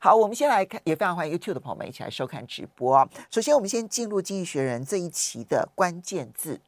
好，我们先来看，也非常欢迎 YouTube 的朋友们一起来收看直播。首先，我们先进入《经济学人》这一期的关键字。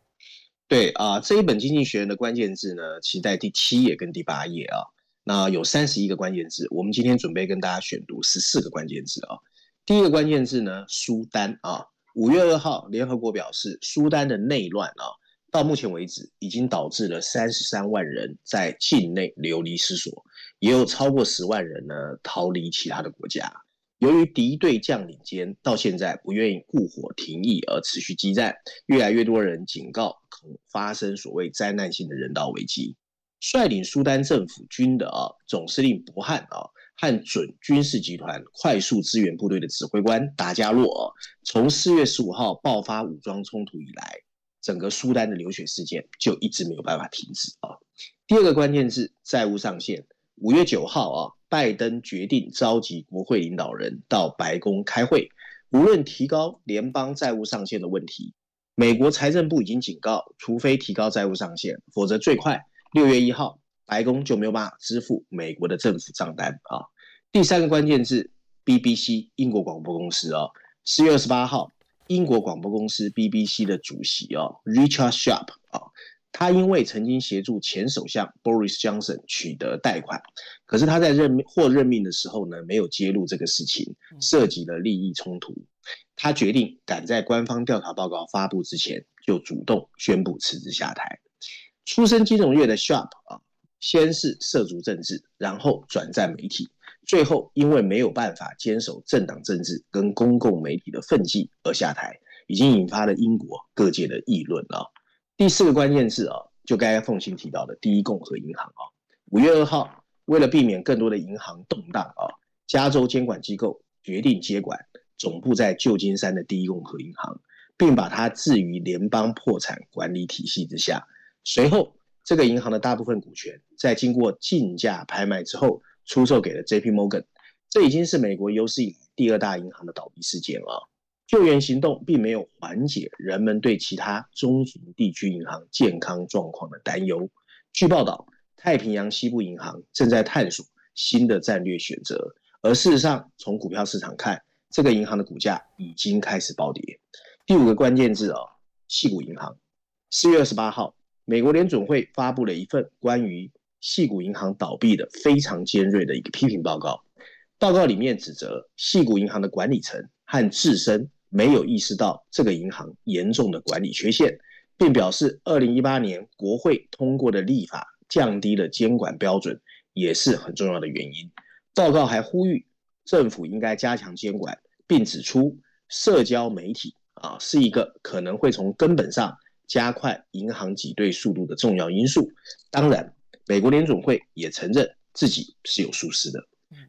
对啊、呃，这一本《经济学人》的关键字呢，其实在第七页跟第八页啊。那有三十一个关键字，我们今天准备跟大家选读十四个关键字啊。第一个关键字呢，苏丹啊。五月二号，联合国表示，苏丹的内乱啊，到目前为止已经导致了三十三万人在境内流离失所。也有超过十万人呢逃离其他的国家。由于敌对将领间到现在不愿意固火停役而持续激战，越来越多人警告可能发生所谓灾难性的人道危机。率领苏丹政府军的啊总司令伯汉啊和准军事集团快速支援部队的指挥官达加洛，从四月十五号爆发武装冲突以来，整个苏丹的流血事件就一直没有办法停止啊。第二个关键字债务上限。五月九号啊，拜登决定召集国会领导人到白宫开会，无论提高联邦债务上限的问题，美国财政部已经警告，除非提高债务上限，否则最快六月一号，白宫就没有办法支付美国的政府账单啊。第三个关键字，BBC 英国广播公司啊，四月二十八号，英国广播公司 BBC 的主席啊，Richard Sharp 啊。他因为曾经协助前首相 Boris Johnson 取得贷款，可是他在任命获任命的时候呢，没有揭露这个事情，涉及了利益冲突。他决定赶在官方调查报告发布之前，就主动宣布辞职下台。出身金融业的 Sharp 啊，先是涉足政治，然后转战媒体，最后因为没有办法坚守政党政治跟公共媒体的分际而下台，已经引发了英国各界的议论了。第四个关键字啊，就刚才凤馨提到的第一共和银行啊，五月二号，为了避免更多的银行动荡啊，加州监管机构决定接管总部在旧金山的第一共和银行，并把它置于联邦破产管理体系之下。随后，这个银行的大部分股权在经过竞价拍卖之后，出售给了 J.P. Morgan。这已经是美国有史以来第二大银行的倒闭事件啊。救援行动并没有缓解人们对其他中型地区银行健康状况的担忧。据报道，太平洋西部银行正在探索新的战略选择，而事实上，从股票市场看，这个银行的股价已经开始暴跌。第五个关键字哦，矽谷银行。四月二十八号，美国联准会发布了一份关于矽谷银行倒闭的非常尖锐的一个批评报告。报告里面指责矽谷银行的管理层和自身。没有意识到这个银行严重的管理缺陷，并表示，二零一八年国会通过的立法降低了监管标准，也是很重要的原因。报告还呼吁政府应该加强监管，并指出社交媒体啊是一个可能会从根本上加快银行挤兑速度的重要因素。当然，美国联总会也承认自己是有疏失的。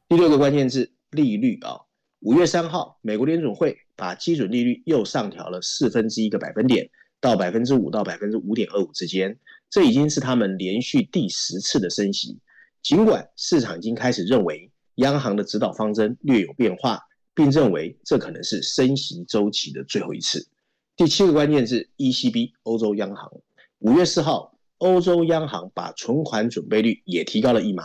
第六个关键字利率啊，五月三号，美国联总会。把基准利率又上调了四分之一个百分点，到百分之五到百分之五点二五之间，这已经是他们连续第十次的升息。尽管市场已经开始认为央行的指导方针略有变化，并认为这可能是升息周期的最后一次。第七个关键是 ECB 欧洲央行，五月四号，欧洲央行把存款准备率也提高了一码，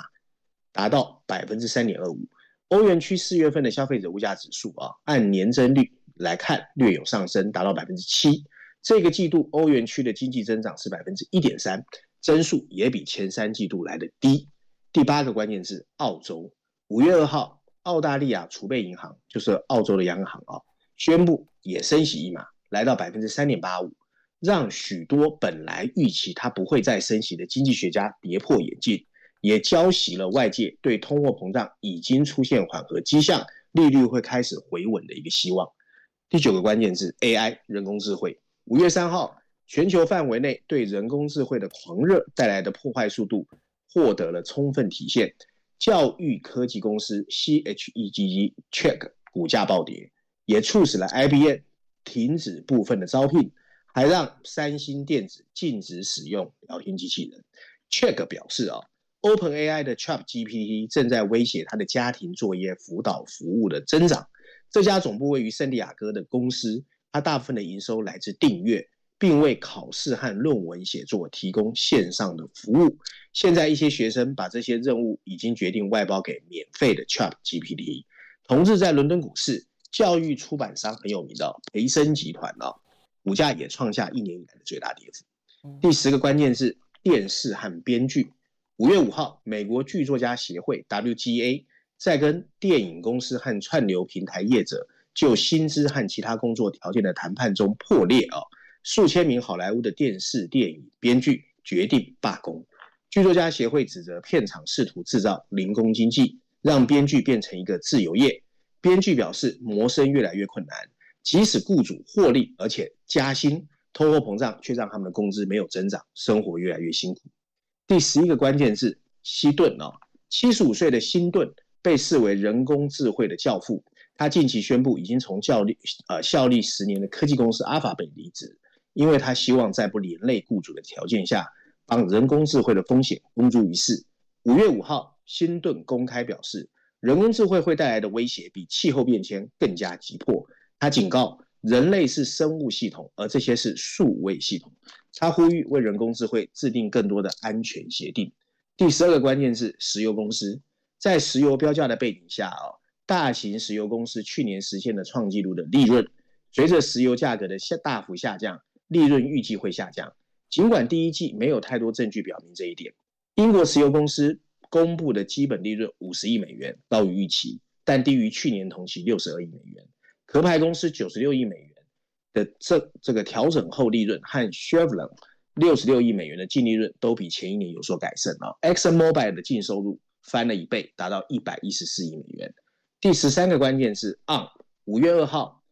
达到百分之三点二五。欧元区四月份的消费者物价指数啊，按年增率。来看略有上升，达到百分之七。这个季度欧元区的经济增长是百分之一点三，增速也比前三季度来的低。第八个关键字，澳洲。五月二号，澳大利亚储备银行就是澳洲的央行啊，宣布也升息一码，来到百分之三点八五，让许多本来预期它不会再升息的经济学家跌破眼镜，也浇熄了外界对通货膨胀已经出现缓和迹象，利率会开始回稳的一个希望。第九个关键字 AI 人工智慧。五月三号，全球范围内对人工智慧的狂热带来的破坏速度获得了充分体现。教育科技公司 C H E G G Check 股价暴跌，也促使了 IBM 停止部分的招聘，还让三星电子禁止使用聊天机器人。Check 表示啊，OpenAI 的 ChatGPT 正在威胁他的家庭作业辅导服务的增长。这家总部位于圣地亚哥的公司，它大部分的营收来自订阅，并为考试和论文写作提供线上的服务。现在一些学生把这些任务已经决定外包给免费的 ChatGPT。同日，在伦敦股市，教育出版商很有名的培生集团啊，股价也创下一年以来的最大跌幅。第十个关键是电视和编剧。五月五号，美国剧作家协会 WGA。在跟电影公司和串流平台业者就薪资和其他工作条件的谈判中破裂啊！数千名好莱坞的电视电影编剧决定罢工。剧作家协会指责片场试图制造零工经济，让编剧变成一个自由业。编剧表示，谋生越来越困难，即使雇主获利而且加薪，通货膨胀却让他们的工资没有增长，生活越来越辛苦。第十一个关键字希顿啊，七十五岁的辛顿。被视为人工智慧的教父，他近期宣布已经从效力呃效力十年的科技公司阿法贝离职，因为他希望在不连累雇主的条件下，帮人工智慧的风险公诸于世。五月五号，辛顿公开表示，人工智慧会带来的威胁比气候变迁更加急迫。他警告，人类是生物系统，而这些是数位系统。他呼吁为人工智慧制定更多的安全协定。第十二个关键是石油公司。在石油标价的背景下啊，大型石油公司去年实现了创纪录的利润。随着石油价格的下大幅下降，利润预计会下降。尽管第一季没有太多证据表明这一点，英国石油公司公布的基本利润五十亿美元高于预期，但低于去年同期六十二亿美元。壳牌公司九十六亿美元的这这个调整后利润和 Chevron 六十六亿美元的净利润都比前一年有所改善啊。Exxon Mobil 的净收入。翻了一倍，达到一百一十四亿美元。第十三个关键是，ARM 五月二号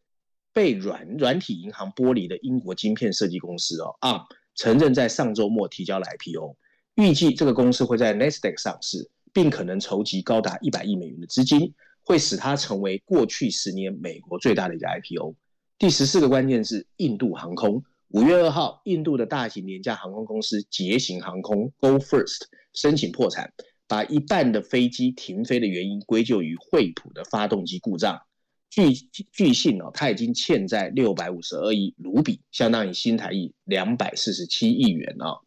被软软体银行剥离的英国晶片设计公司哦，ARM 承认在上周末提交了 IPO，预计这个公司会在 n e s d a q 上市，并可能筹集高达一百亿美元的资金，会使它成为过去十年美国最大的一家 IPO。第十四个关键是印度航空，五月二号，印度的大型廉价航空公司捷行航空 Go First 申请破产。把一半的飞机停飞的原因归咎于惠普的发动机故障。据据信哦，他已经欠债六百五十二亿卢比，相当于新台币两百四十七亿元啊。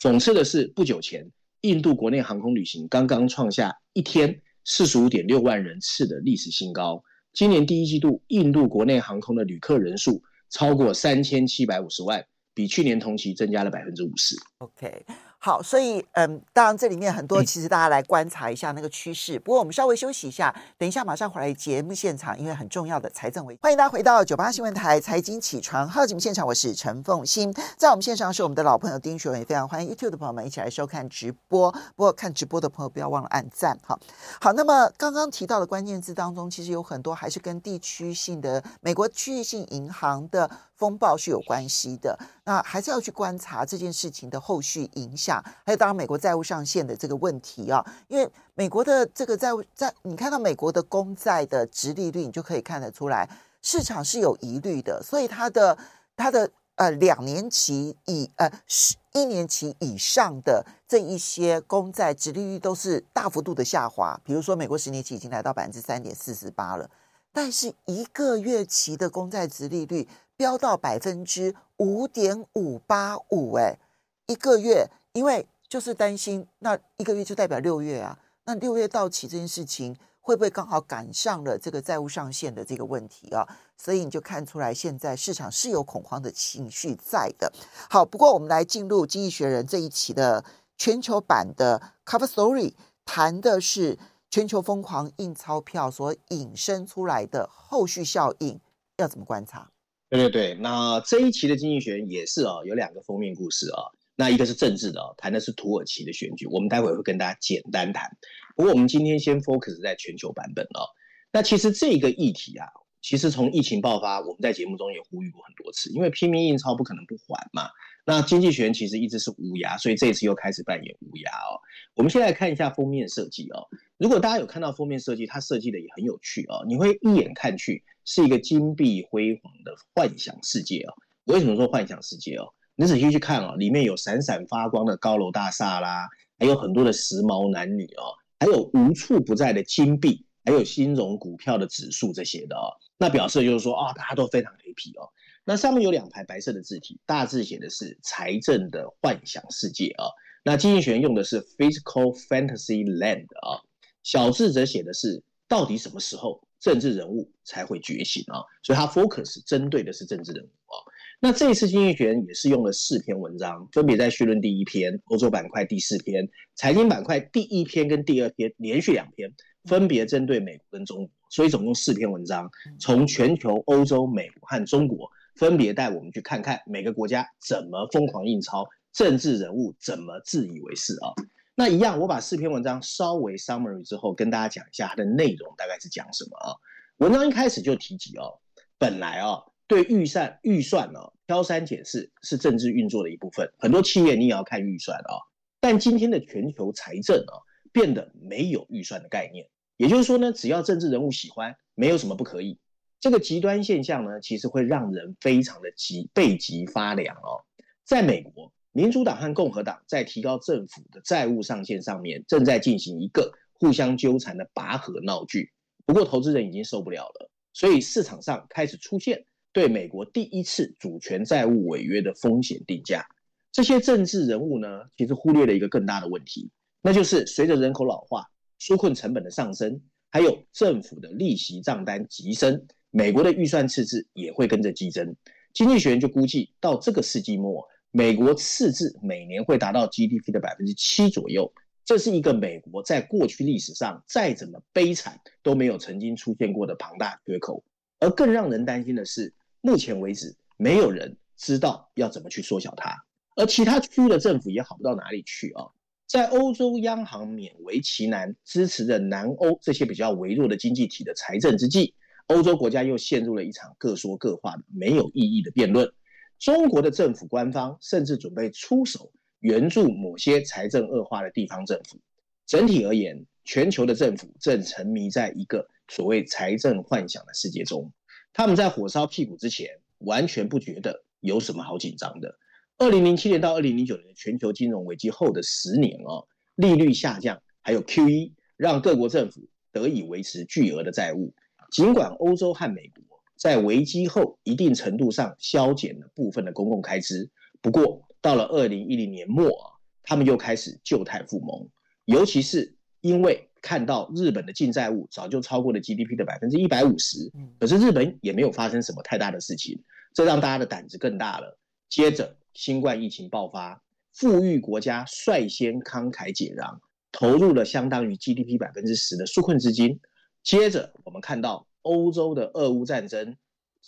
讽刺的是，不久前印度国内航空旅行刚刚创下一天四十五点六万人次的历史新高。今年第一季度，印度国内航空的旅客人数超过三千七百五十万，比去年同期增加了百分之五十。OK。好，所以嗯，当然这里面很多，其实大家来观察一下那个趋势。不过我们稍微休息一下，等一下马上回来节目现场，因为很重要的财政委，欢迎大家回到九八新闻台财经起床号节目现场，我是陈凤欣，在我们线上是我们的老朋友丁学文，也非常欢迎 YouTube 的朋友们一起来收看直播。不过看直播的朋友不要忘了按赞哈。好，那么刚刚提到的关键字当中，其实有很多还是跟地区性的美国区域性银行的。风暴是有关系的，那还是要去观察这件事情的后续影响，还有当然美国债务上限的这个问题啊，因为美国的这个债务在你看到美国的公债的殖利率，你就可以看得出来市场是有疑虑的，所以它的它的呃两年期以呃十一年期以上的这一些公债殖利率都是大幅度的下滑，比如说美国十年期已经来到百分之三点四十八了，但是一个月期的公债殖利率。飙到百分之五点五八五，哎，一个月，因为就是担心那一个月就代表六月啊，那六月到期这件事情会不会刚好赶上了这个债务上限的这个问题啊？所以你就看出来现在市场是有恐慌的情绪在的。好，不过我们来进入《经济学人》这一期的全球版的 Cover Story，谈的是全球疯狂印钞票所引申出来的后续效应，要怎么观察？对对对，那这一期的经济学人也是啊，有两个封面故事啊。那一个是政治的啊，谈的是土耳其的选举，我们待会会跟大家简单谈。不过我们今天先 focus 在全球版本啊。那其实这个议题啊，其实从疫情爆发，我们在节目中也呼吁过很多次，因为拼命印钞不可能不还嘛。那经济学人其实一直是无涯，所以这一次又开始扮演无涯哦。我们先来看一下封面设计哦。如果大家有看到封面设计，它设计的也很有趣哦。你会一眼看去。是一个金碧辉煌的幻想世界哦！为什么说幻想世界哦？你仔细去看哦，里面有闪闪发光的高楼大厦啦，还有很多的时髦男女哦，还有无处不在的金币，还有金融股票的指数这些的哦。那表示就是说啊、哦，大家都非常 happy 哦。那上面有两排白色的字体，大字写的是财政的幻想世界、哦。那经济学用的是 Fiscal Fantasy Land 啊、哦，小字则写的是到底什么时候政治人物才会觉醒啊、所以它 focus 针对的是政治人物啊、那这一次经济学也是用了四篇文章，分别在序论第一篇、欧洲板块第四篇、财经板块第一篇跟第二篇连续两篇，分别针对美国跟中国，所以总共四篇文章，从全球、欧洲、美国和中国。分别带我们去看看每个国家怎么疯狂印钞，政治人物怎么自以为是啊。那一样，我把四篇文章稍微 summary 之后，跟大家讲一下它的内容大概是讲什么啊。文章一开始就提及哦，本来啊，对预算预算呢，挑三拣四是政治运作的一部分，很多企业你也要看预算啊。但今天的全球财政啊，变得没有预算的概念，也就是说呢，只要政治人物喜欢，没有什么不可以。这个极端现象呢，其实会让人非常的急背脊发凉哦。在美国，民主党和共和党在提高政府的债务上限上面，正在进行一个互相纠缠的拔河闹剧。不过，投资人已经受不了了，所以市场上开始出现对美国第一次主权债务违约的风险定价。这些政治人物呢，其实忽略了一个更大的问题，那就是随着人口老化、纾困成本的上升，还有政府的利息账单急升。美国的预算赤字也会跟着激增，经济学人就估计到这个世纪末，美国赤字每年会达到 GDP 的百分之七左右，这是一个美国在过去历史上再怎么悲惨都没有曾经出现过的庞大缺口。而更让人担心的是，目前为止没有人知道要怎么去缩小它，而其他区域的政府也好不到哪里去啊。在欧洲央行勉为其难支持着南欧这些比较微弱的经济体的财政之际。欧洲国家又陷入了一场各说各话的没有意义的辩论。中国的政府官方甚至准备出手援助某些财政恶化的地方政府。整体而言，全球的政府正沉迷在一个所谓财政幻想的世界中。他们在火烧屁股之前，完全不觉得有什么好紧张的。二零零七年到二零零九年全球金融危机后的十年哦，利率下降，还有 QE，让各国政府得以维持巨额的债务。尽管欧洲和美国在危机后一定程度上削减了部分的公共开支，不过到了二零一零年末啊，他们又开始旧态复萌。尤其是因为看到日本的净债务早就超过了 GDP 的百分之一百五十，可是日本也没有发生什么太大的事情，这让大家的胆子更大了。接着新冠疫情爆发，富裕国家率先慷慨解囊，投入了相当于 GDP 百分之十的纾困资金。接着，我们看到欧洲的俄乌战争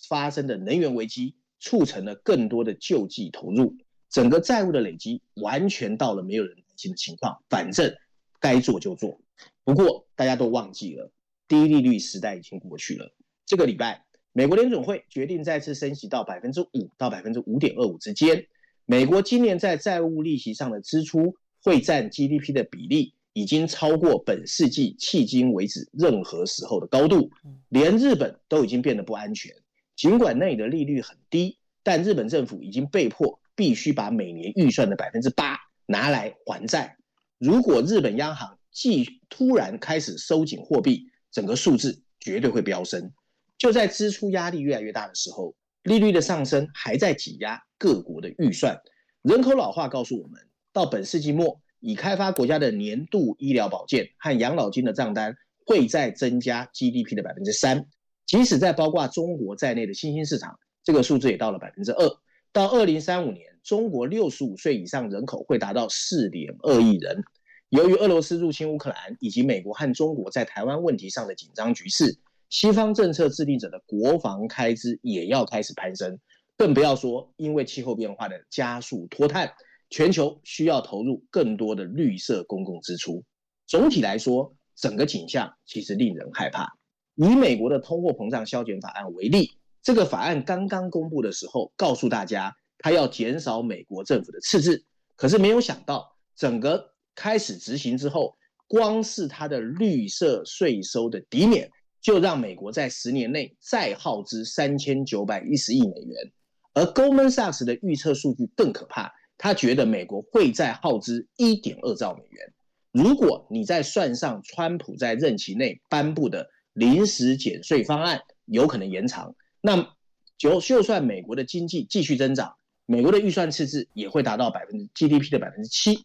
发生的能源危机，促成了更多的救济投入，整个债务的累积完全到了没有人担心的情况。反正该做就做。不过大家都忘记了，低利率时代已经过去了。这个礼拜，美国联准会决定再次升息到百分之五到百分之五点二五之间。美国今年在债务利息上的支出会占 GDP 的比例。已经超过本世纪迄今为止任何时候的高度，连日本都已经变得不安全。尽管那里的利率很低，但日本政府已经被迫必须把每年预算的百分之八拿来还债。如果日本央行既突然开始收紧货币，整个数字绝对会飙升。就在支出压力越来越大的时候，利率的上升还在挤压各国的预算。人口老化告诉我们，到本世纪末。已开发国家的年度医疗保健和养老金的账单会再增加 GDP 的百分之三，即使在包括中国在内的新兴市场，这个数字也到了百分之二。到二零三五年，中国六十五岁以上人口会达到四点二亿人。由于俄罗斯入侵乌克兰以及美国和中国在台湾问题上的紧张局势，西方政策制定者的国防开支也要开始攀升，更不要说因为气候变化的加速脱碳。全球需要投入更多的绿色公共支出。总体来说，整个景象其实令人害怕。以美国的通货膨胀削减法案为例，这个法案刚刚公布的时候，告诉大家它要减少美国政府的赤字。可是没有想到，整个开始执行之后，光是它的绿色税收的抵免，就让美国在十年内再耗资三千九百一十亿美元。而 Goldman Sachs 的预测数据更可怕，他觉得美国会再耗资一点二兆美元。如果你再算上川普在任期内颁布的临时减税方案，有可能延长，那就就算美国的经济继续增长，美国的预算赤字也会达到百分之 GDP 的百分之七。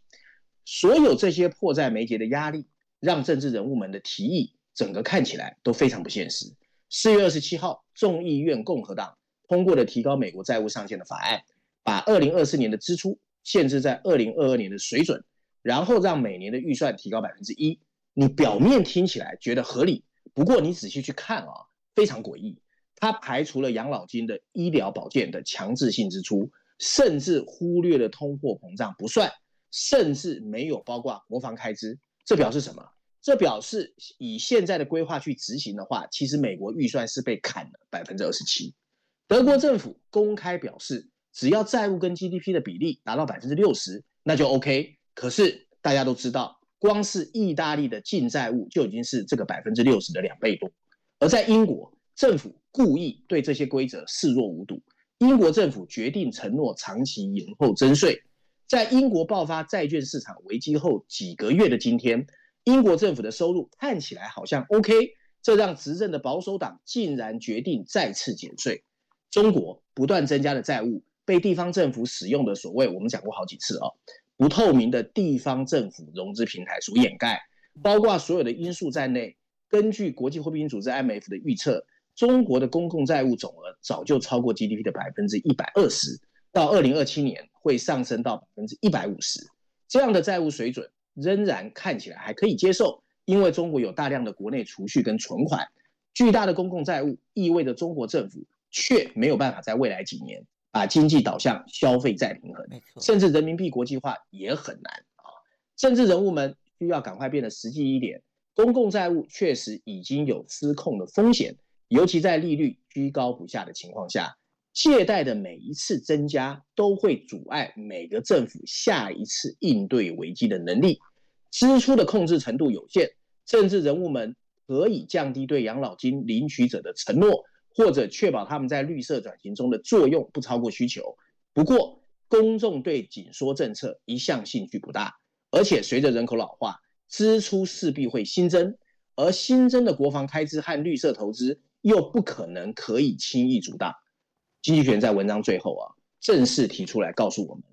所有这些迫在眉睫的压力，让政治人物们的提议整个看起来都非常不现实。四月二十七号，众议院共和党通过了提高美国债务上限的法案，把二零二四年的支出限制在二零二二年的水准。然后让每年的预算提高百分之一，你表面听起来觉得合理，不过你仔细去看啊，非常诡异。它排除了养老金的医疗保健的强制性支出，甚至忽略了通货膨胀不算，甚至没有包括国防开支。这表示什么？这表示以现在的规划去执行的话，其实美国预算是被砍了百分之二十七。德国政府公开表示，只要债务跟 GDP 的比例达到百分之六十，那就 OK。可是大家都知道，光是意大利的净债务就已经是这个百分之六十的两倍多。而在英国，政府故意对这些规则视若无睹。英国政府决定承诺长期延后征税。在英国爆发债券市场危机后几个月的今天，英国政府的收入看起来好像 OK，这让执政的保守党竟然决定再次减税。中国不断增加的债务被地方政府使用的所谓，我们讲过好几次、哦。不透明的地方政府融资平台所掩盖，包括所有的因素在内。根据国际货币基金组织 IMF 的预测，中国的公共债务总额早就超过 GDP 的百分之一百二十，到二零二七年会上升到百分之一百五十。这样的债务水准仍然看起来还可以接受，因为中国有大量的国内储蓄跟存款。巨大的公共债务意味着中国政府却没有办法在未来几年。把经济导向消费再平衡，甚至人民币国际化也很难啊！政治人物们需要赶快变得实际一点。公共债务确实已经有失控的风险，尤其在利率居高不下的情况下，借贷的每一次增加都会阻碍每个政府下一次应对危机的能力。支出的控制程度有限，政治人物们可以降低对养老金领取者的承诺。或者确保他们在绿色转型中的作用不超过需求。不过，公众对紧缩政策一向兴趣不大，而且随着人口老化，支出势必会新增，而新增的国防开支和绿色投资又不可能可以轻易阻挡。经济学在文章最后啊，正式提出来告诉我们：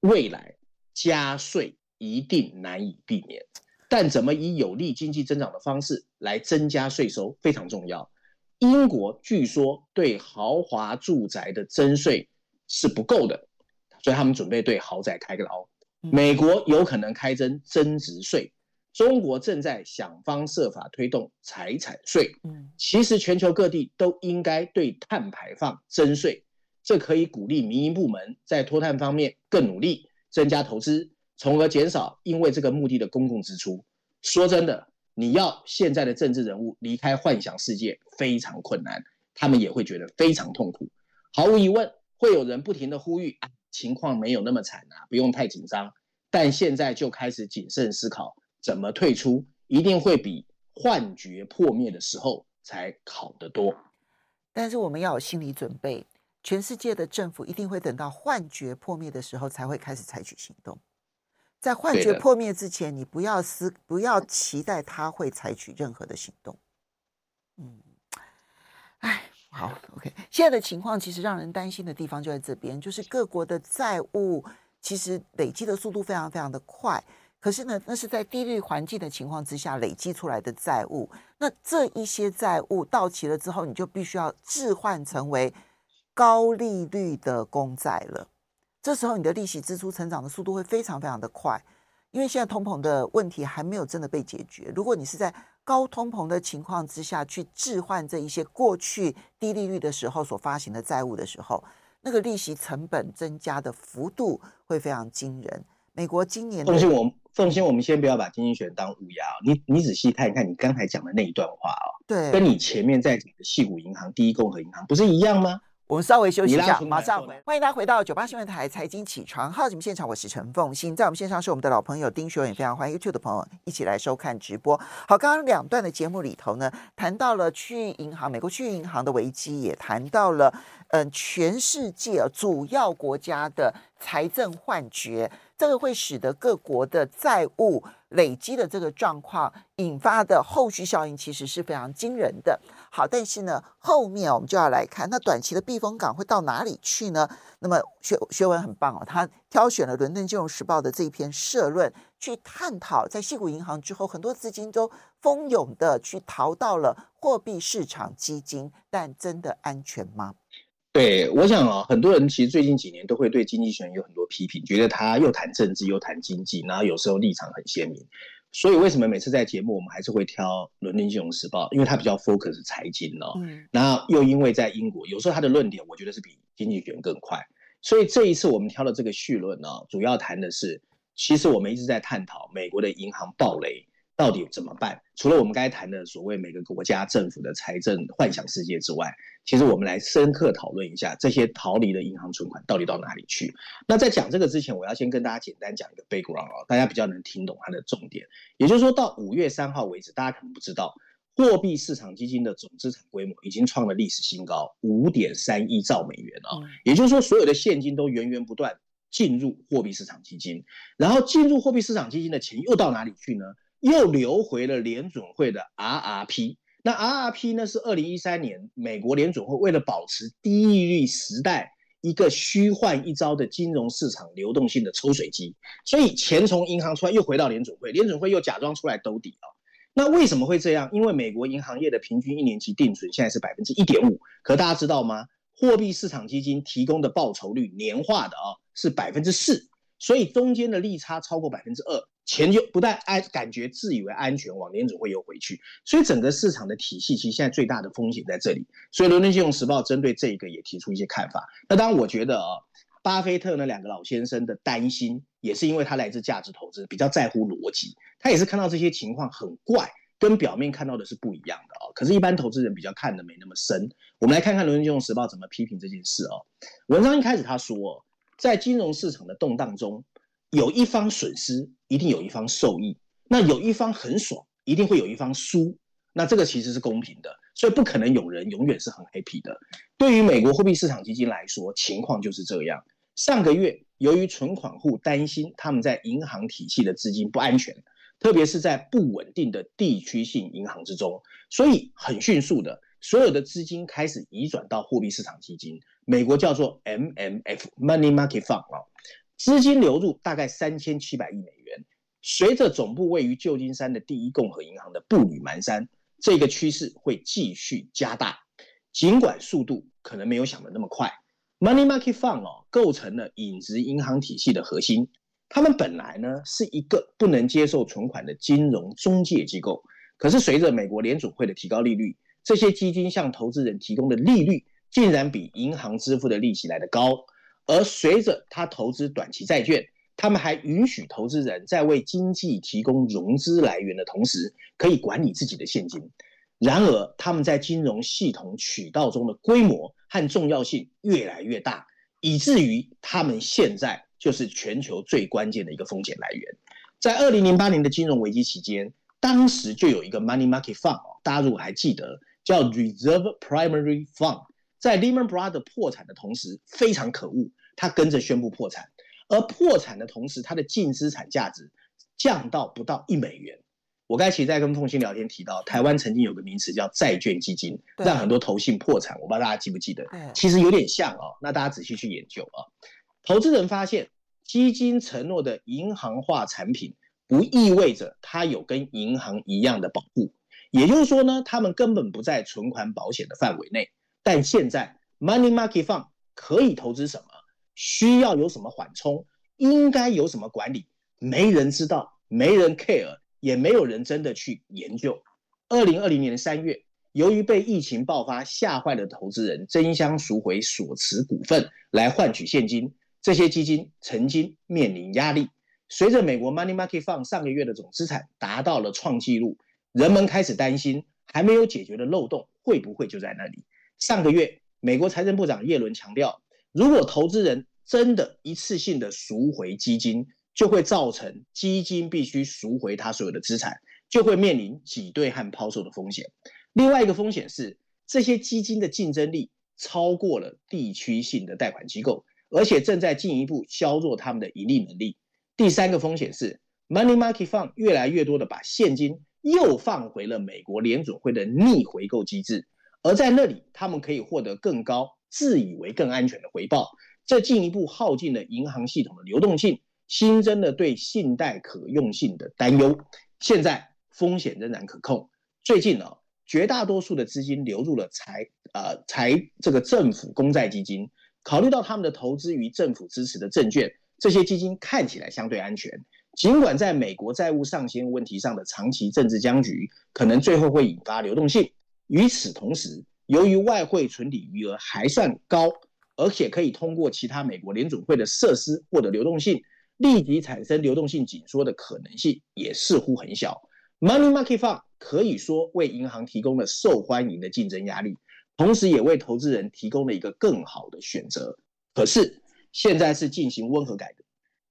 未来加税一定难以避免，但怎么以有利经济增长的方式来增加税收非常重要。英国据说对豪华住宅的征税是不够的，所以他们准备对豪宅开个刀。美国有可能开征增值税，中国正在想方设法推动财产税。其实全球各地都应该对碳排放征税，这可以鼓励民营部门在脱碳方面更努力，增加投资，从而减少因为这个目的的公共支出。说真的。你要现在的政治人物离开幻想世界非常困难，他们也会觉得非常痛苦。毫无疑问，会有人不停地呼吁，啊，情况没有那么惨啊，不用太紧张。但现在就开始谨慎思考怎么退出，一定会比幻觉破灭的时候才好得多。但是我们要有心理准备，全世界的政府一定会等到幻觉破灭的时候才会开始采取行动。在幻觉破灭之前，你不要思，不要期待他会采取任何的行动。嗯，哎，好，OK。现在的情况其实让人担心的地方就在这边，就是各国的债务其实累积的速度非常非常的快。可是呢，那是在低利率环境的情况之下累积出来的债务。那这一些债务到期了之后，你就必须要置换成为高利率的公债了。这时候，你的利息支出成长的速度会非常非常的快，因为现在通膨的问题还没有真的被解决。如果你是在高通膨的情况之下去置换这一些过去低利率的时候所发行的债务的时候，那个利息成本增加的幅度会非常惊人。美国今年，奉劝我们，奉劝我们先不要把经济学当乌鸦。你你仔细看一看，你刚才讲的那一段话哦，对，跟你前面在讲的矽谷银行、第一共和银行不是一样吗？我们稍微休息一下，马上回来。欢迎大家回到九八新闻台财经起床号节目现场，我是陈凤欣，在我们线上是我们的老朋友丁学文，也非常欢迎 YouTube 的朋友一起来收看直播。好，刚刚两段的节目里头呢，谈到了区域银行，美国区域银行的危机，也谈到了嗯、呃，全世界主要国家的财政幻觉，这个会使得各国的债务累积的这个状况引发的后续效应，其实是非常惊人的。好，但是呢，后面我们就要来看，那短期的避风港会到哪里去呢？那么学学文很棒哦，他挑选了《伦敦金融时报》的这一篇社论，去探讨在西谷银行之后，很多资金都蜂拥的去逃到了货币市场基金，但真的安全吗？对，我想啊，很多人其实最近几年都会对经济学人有很多批评，觉得他又谈政治又谈经济，然后有时候立场很鲜明。所以为什么每次在节目我们还是会挑《伦敦金融时报》？因为它比较 focus 财经哦。嗯。然后又因为在英国，有时候他的论点我觉得是比经济学人更快。所以这一次我们挑的这个序论呢，主要谈的是，其实我们一直在探讨美国的银行暴雷。到底怎么办？除了我们刚才谈的所谓每个国家政府的财政幻想世界之外，其实我们来深刻讨论一下这些逃离的银行存款到底到哪里去。那在讲这个之前，我要先跟大家简单讲一个 background 啊，大家比较能听懂它的重点。也就是说到五月三号为止，大家可能不知道，货币市场基金的总资产规模已经创了历史新高，五点三一兆美元啊。也就是说，所有的现金都源源不断进入货币市场基金，然后进入货币市场基金的钱又到哪里去呢？又流回了联准会的 RRP，那 RRP 呢，是二零一三年美国联准会为了保持低利率时代一个虚幻一招的金融市场流动性的抽水机，所以钱从银行出来又回到联准会，联准会又假装出来兜底啊。那为什么会这样？因为美国银行业的平均一年期定存现在是百分之一点五，可大家知道吗？货币市场基金提供的报酬率年化的啊是百分之四，所以中间的利差超过百分之二。钱就不但安感觉自以为安全，往年总会又回去，所以整个市场的体系其实现在最大的风险在这里。所以《伦敦金融时报》针对这一个也提出一些看法。那当然，我觉得啊，巴菲特那两个老先生的担心，也是因为他来自价值投资，比较在乎逻辑。他也是看到这些情况很怪，跟表面看到的是不一样的啊。可是，一般投资人比较看的没那么深。我们来看看《伦敦金融时报》怎么批评这件事哦。文章一开始他说，在金融市场的动荡中，有一方损失，一定有一方受益。那有一方很爽，一定会有一方输。那这个其实是公平的，所以不可能有人永远是很 happy 的。对于美国货币市场基金来说，情况就是这样。上个月，由于存款户担心他们在银行体系的资金不安全，特别是在不稳定的地区性银行之中，所以很迅速的，所有的资金开始移转到货币市场基金，美国叫做 MMF（Money Market Fund） 啊。资金流入大概三千七百亿美元，随着总部位于旧金山的第一共和银行的步履蹒跚，这个趋势会继续加大。尽管速度可能没有想的那么快，Money Market Fund 哦，构成了影子银行体系的核心。他们本来呢是一个不能接受存款的金融中介机构，可是随着美国联储会的提高利率，这些基金向投资人提供的利率竟然比银行支付的利息来得高。而随着他投资短期债券，他们还允许投资人在为经济提供融资来源的同时，可以管理自己的现金。然而，他们在金融系统渠道中的规模和重要性越来越大，以至于他们现在就是全球最关键的一个风险来源。在二零零八年的金融危机期间，当时就有一个 Money Market Fund，大家如果还记得，叫 Reserve Primary Fund。在 Lehman Brothers 破产的同时，非常可恶，他跟着宣布破产。而破产的同时，他的净资产价值降到不到一美元。我刚才其实在跟凤馨聊天提到，台湾曾经有个名词叫债券基金，让很多投信破产。我不知道大家记不记得？其实有点像哦。那大家仔细去研究啊，投资人发现，基金承诺的银行化产品，不意味着它有跟银行一样的保护。也就是说呢，他们根本不在存款保险的范围内。但现在，Money Market Fund 可以投资什么？需要有什么缓冲？应该有什么管理？没人知道，没人 care，也没有人真的去研究。二零二零年三月，由于被疫情爆发吓坏的投资人争相赎回所持股份来换取现金，这些基金曾经面临压力。随着美国 Money Market Fund 上个月的总资产达到了创纪录，人们开始担心还没有解决的漏洞会不会就在那里。上个月，美国财政部长耶伦强调，如果投资人真的一次性的赎回基金，就会造成基金必须赎回他所有的资产，就会面临挤兑和抛售的风险。另外一个风险是，这些基金的竞争力超过了地区性的贷款机构，而且正在进一步削弱他们的盈利能力。第三个风险是，Money Market Fund 越来越多的把现金又放回了美国联准会的逆回购机制，而在那里他们可以获得更高、自以为更安全的回报，这进一步耗尽了银行系统的流动性，新增了对信贷可用性的担忧。现在风险仍然可控。最近呢、哦，绝大多数的资金流入了财呃财这个政府公债基金。考虑到他们的投资于政府支持的证券，这些基金看起来相对安全。尽管在美国债务上限问题上的长期政治僵局可能最后会引发流动性，与此同时，由于外汇存底余额还算高，而且可以通过其他美国联准会的设施获得流动性，立即产生流动性紧缩的可能性也似乎很小。Money Market Fund 可以说为银行提供了受欢迎的竞争压力，同时也为投资人提供了一个更好的选择。可是现在是进行温和改革、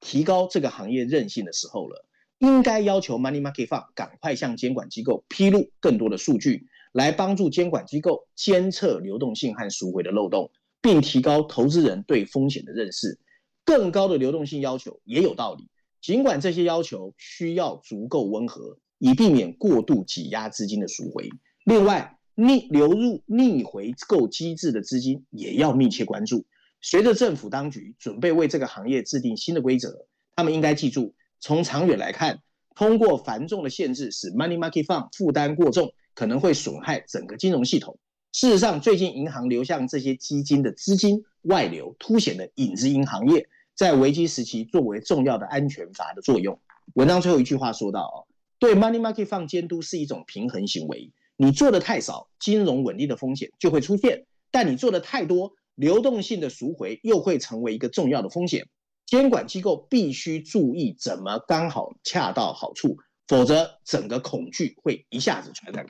提高这个行业韧性的时候了，应该要求 Money Market Fund 赶快向监管机构披露更多的数据，来帮助监管机构监测流动性和赎回的漏洞，并提高投资人对风险的认识。更高的流动性要求也有道理，尽管这些要求需要足够温和。以避免过度挤压资金的赎回。另外，逆流入逆回购机制的资金也要密切关注。随着政府当局准备为这个行业制定新的规则，他们应该记住，从长远来看，通过繁重的限制使 Money Market Fund 负担过重，可能会损害整个金融系统。事实上，最近银行流向这些基金的资金外流，凸显了影子银行业在危机时期作为重要的安全阀的作用。文章最后一句话说到：“哦。”对 money market fund 监督是一种平衡行为。你做的太少，金融稳定的风险就会出现；但你做的太多，流动性的赎回又会成为一个重要的风险。监管机构必须注意怎么刚好恰到好处，否则整个恐惧会一下子传染。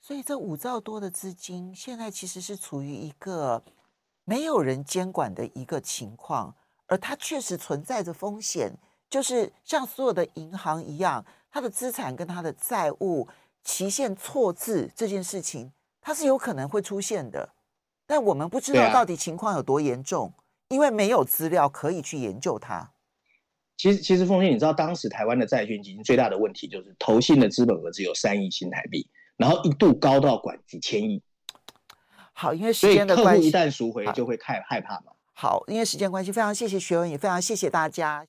所以，这五兆多的资金现在其实是处于一个没有人监管的一个情况，而它确实存在着风险。就是像所有的银行一样，它的资产跟它的债务期限错字这件事情，它是有可能会出现的，但我们不知道到底情况有多严重，啊、因为没有资料可以去研究它。其实，其实凤信，你知道当时台湾的债券基金最大的问题就是投信的资本额只有三亿新台币，然后一度高到管几千亿。好，因为时间的关系，客户一旦赎回就会太害怕嘛。好，因为时间关系，非常谢谢学文，也非常谢谢大家。